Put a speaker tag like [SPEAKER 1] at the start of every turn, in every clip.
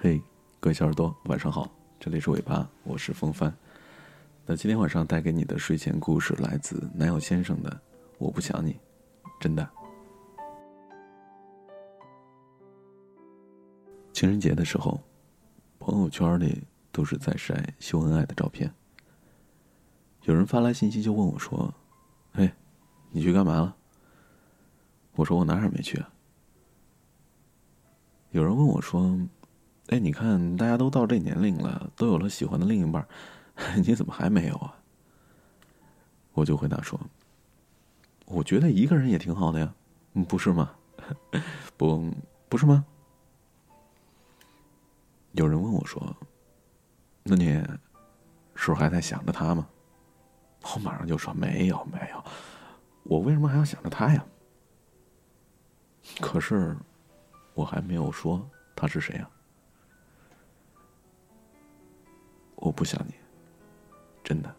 [SPEAKER 1] 嘿，各位小耳朵，晚上好，这里是尾巴，我是风帆。那今天晚上带给你的睡前故事来自男友先生的《我不想你》，真的。情人节的时候，朋友圈里都是在晒秀恩爱的照片。有人发来信息就问我说：“嘿，你去干嘛了？”我说：“我哪儿也没去啊。”有人问我说。哎，你看，大家都到这年龄了，都有了喜欢的另一半，你怎么还没有啊？我就回答说：“我觉得一个人也挺好的呀，不是吗？不，不是吗？”有人问我说：“那你是不是还在想着他吗？”我马上就说：“没有，没有，我为什么还要想着他呀？”可是，我还没有说他是谁呀。我不想你，真的。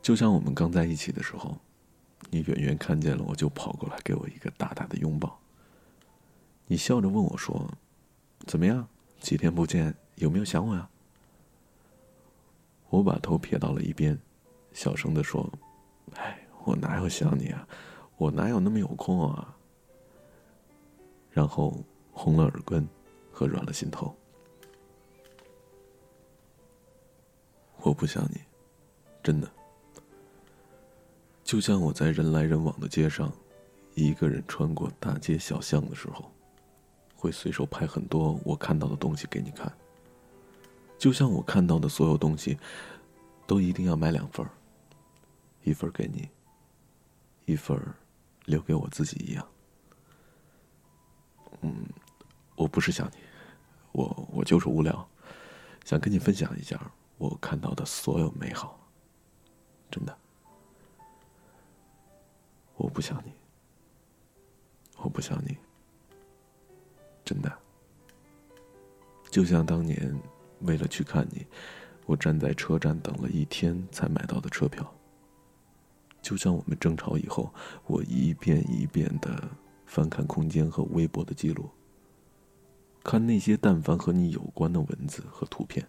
[SPEAKER 1] 就像我们刚在一起的时候，你远远看见了我就跑过来给我一个大大的拥抱。你笑着问我说：“怎么样？几天不见，有没有想我呀？”我把头撇到了一边，小声的说：“哎，我哪有想你啊？我哪有那么有空啊？”然后红了耳根，和软了心头。我不想你，真的。就像我在人来人往的街上，一个人穿过大街小巷的时候，会随手拍很多我看到的东西给你看。就像我看到的所有东西，都一定要买两份，一份给你，一份留给我自己一样。嗯，我不是想你，我我就是无聊，想跟你分享一下。我看到的所有美好，真的，我不想你，我不想你，真的，就像当年为了去看你，我站在车站等了一天才买到的车票；就像我们争吵以后，我一遍一遍的翻看空间和微博的记录，看那些但凡和你有关的文字和图片。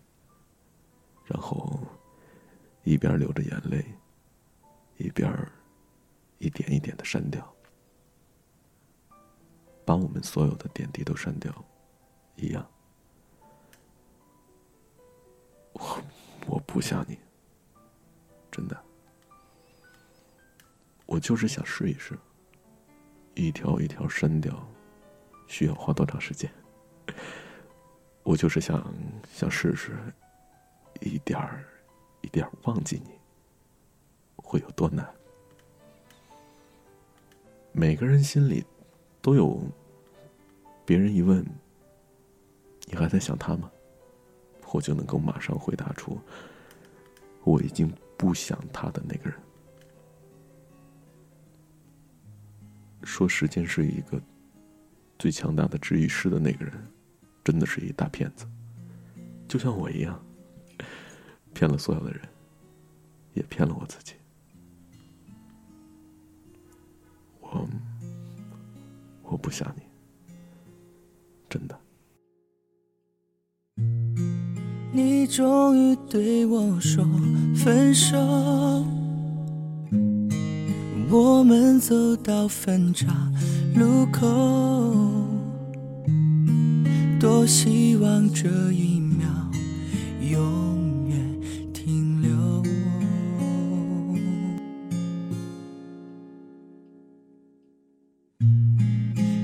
[SPEAKER 1] 然后，一边流着眼泪，一边一点一点的删掉，把我们所有的点滴都删掉，一样。我我不想你，真的，我就是想试一试，一条一条删掉，需要花多长时间？我就是想想试试。一点儿，一点儿忘记你，会有多难？每个人心里都有，别人一问，你还在想他吗？我就能够马上回答出，我已经不想他的那个人。说时间是一个最强大的治愈师的那个人，真的是一大骗子，就像我一样。骗了所有的人，也骗了我自己。我，我不想你，真的。
[SPEAKER 2] 你终于对我说分手，我们走到分岔路口，多希望这一秒有。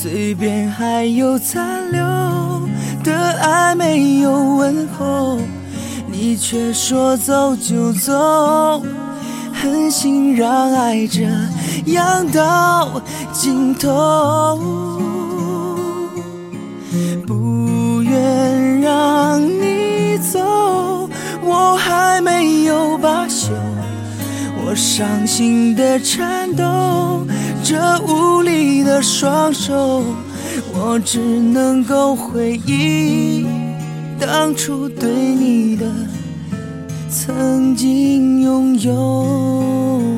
[SPEAKER 2] 嘴边还有残留的爱没有问候你却说走就走狠心让爱这样到尽头不愿让你走我还没有罢休我伤心的颤抖这无力的双手，我只能够回忆当初对你的曾经拥有。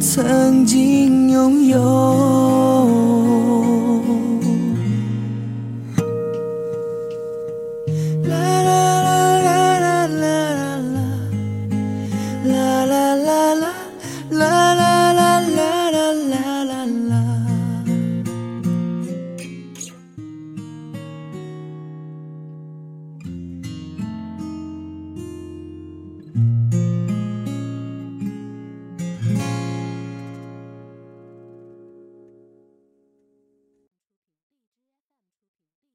[SPEAKER 2] 曾经拥有。啦啦